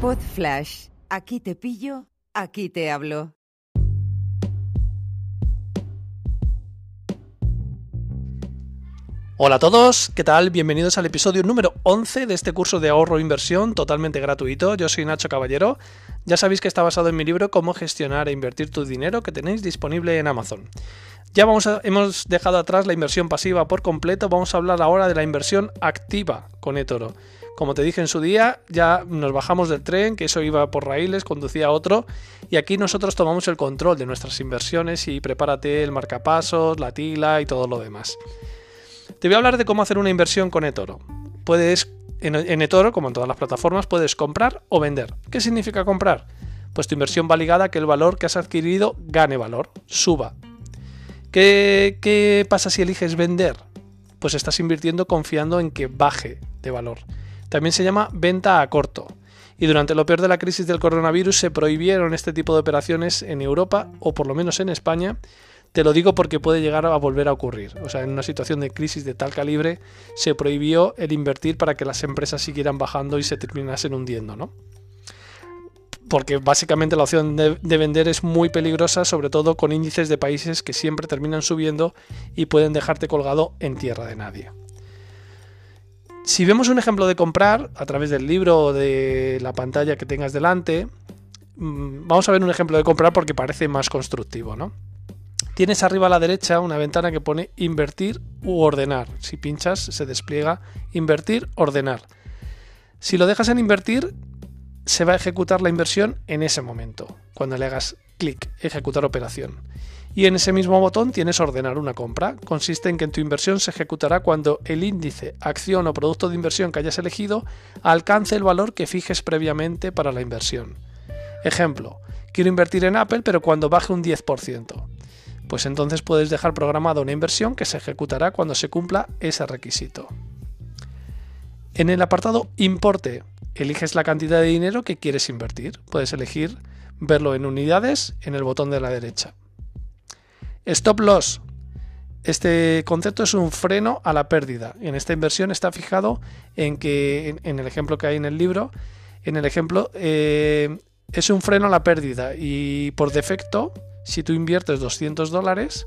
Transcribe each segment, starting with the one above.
Pod Flash. Aquí te pillo, aquí te hablo. Hola a todos, ¿qué tal? Bienvenidos al episodio número 11 de este curso de ahorro e inversión totalmente gratuito. Yo soy Nacho Caballero. Ya sabéis que está basado en mi libro Cómo gestionar e invertir tu dinero que tenéis disponible en Amazon. Ya vamos hemos dejado atrás la inversión pasiva por completo, vamos a hablar ahora de la inversión activa con eToro. Como te dije en su día, ya nos bajamos del tren, que eso iba por raíles, conducía a otro, y aquí nosotros tomamos el control de nuestras inversiones y prepárate el marcapasos, la tila y todo lo demás. Te voy a hablar de cómo hacer una inversión con eToro. Puedes, en, eToro, como en todas las plataformas, puedes comprar o vender. ¿Qué significa comprar? Pues tu inversión va ligada a que el valor que has adquirido gane valor, suba. ¿Qué, ¿Qué pasa si eliges vender? Pues estás invirtiendo confiando en que baje de valor. También se llama venta a corto. Y durante lo peor de la crisis del coronavirus se prohibieron este tipo de operaciones en Europa, o por lo menos en España, te lo digo porque puede llegar a volver a ocurrir. O sea, en una situación de crisis de tal calibre se prohibió el invertir para que las empresas siguieran bajando y se terminasen hundiendo, ¿no? Porque básicamente la opción de, vender es muy peligrosa, sobre todo con índices de países que siempre terminan subiendo y pueden dejarte colgado en tierra de nadie. Si vemos un ejemplo de comprar a través del libro o de la pantalla que tengas delante, mm, vamos a ver un ejemplo de comprar porque parece más constructivo, ¿no? Tienes arriba a la derecha una ventana que pone invertir u ordenar. Si pinchas se despliega invertir, ordenar. Si lo dejas en invertir, se va a ejecutar la inversión en ese momento, cuando le hagas clic, ejecutar operación. Y en ese mismo botón tienes ordenar una compra. Consiste en que tu inversión se ejecutará cuando el índice, acción o producto de inversión que hayas elegido alcance el valor que fijes previamente para la inversión. Ejemplo, quiero invertir en Apple pero cuando baje un 10% pues entonces puedes dejar programada una inversión que se ejecutará cuando se cumpla ese requisito. En el apartado Importe, eliges la cantidad de dinero que quieres invertir. Puedes elegir verlo en unidades en el botón de la derecha. Stop Loss. Este concepto es un freno a la pérdida. En esta inversión está fijado en que, en, el ejemplo que hay en el libro, en el ejemplo eh, es un freno a la pérdida y por defecto si tú inviertes 200 dólares,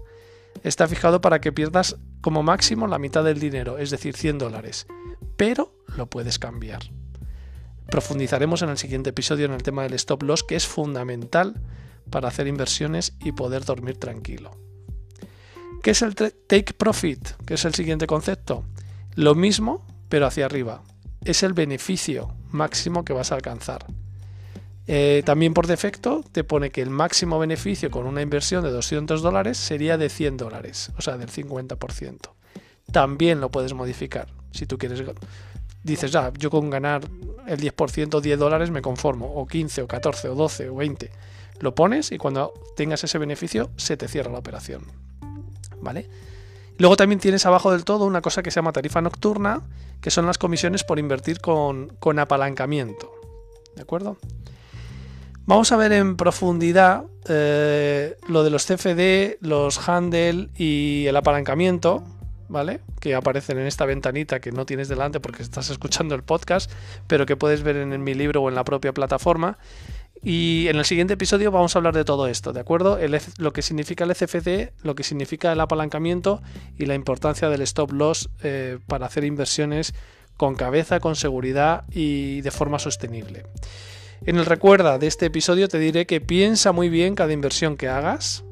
está fijado para que pierdas como máximo la mitad del dinero, es decir, 100 dólares. Pero lo puedes cambiar. Profundizaremos en el siguiente episodio en el tema del stop loss, que es fundamental para hacer inversiones y poder dormir tranquilo. ¿Qué es el take profit? ¿Qué es el siguiente concepto? Lo mismo, pero hacia arriba. Es el beneficio máximo que vas a alcanzar. Eh, también por defecto te pone que el máximo beneficio con una inversión de 200 dólares sería de 100 dólares, o sea, del 50%. También lo puedes modificar. Si tú quieres, dices, ah, yo con ganar el 10%, 10 dólares me conformo, o 15, o 14, o 12, o 20. Lo pones y cuando tengas ese beneficio se te cierra la operación. ¿Vale? Luego también tienes abajo del todo una cosa que se llama tarifa nocturna, que son las comisiones por invertir con, con apalancamiento. ¿De acuerdo? Vamos a ver en profundidad eh, lo de los CFD, los handle y el apalancamiento, ¿vale? Que aparecen en esta ventanita que no tienes delante porque estás escuchando el podcast, pero que puedes ver en, mi libro o en la propia plataforma. Y en el siguiente episodio vamos a hablar de todo esto, ¿de acuerdo? lo que significa el CFD, lo que significa el apalancamiento y la importancia del stop loss eh, para hacer inversiones con cabeza, con seguridad y de forma sostenible. En el recuerda de este episodio te diré que piensa muy bien cada inversión que hagas,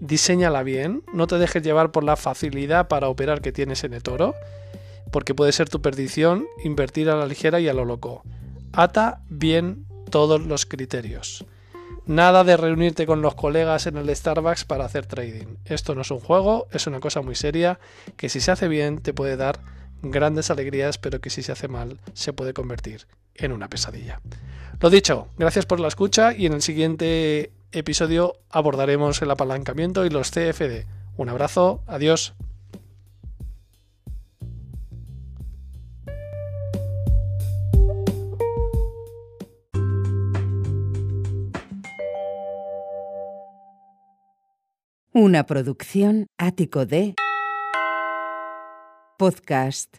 diseñala bien, no te dejes llevar por la facilidad para operar que tienes en eToro, porque puede ser tu perdición invertir a la ligera y a lo loco. Ata bien todos los criterios. Nada de reunirte con los colegas en el Starbucks para hacer trading. Esto no es un juego, es una cosa muy seria que si se hace bien te puede dar grandes alegrías, pero que si se hace mal se puede convertir en una pesadilla. Lo dicho, gracias por la escucha y en el siguiente episodio abordaremos el apalancamiento y los CFD. Un abrazo, adiós. Una producción ático de podcast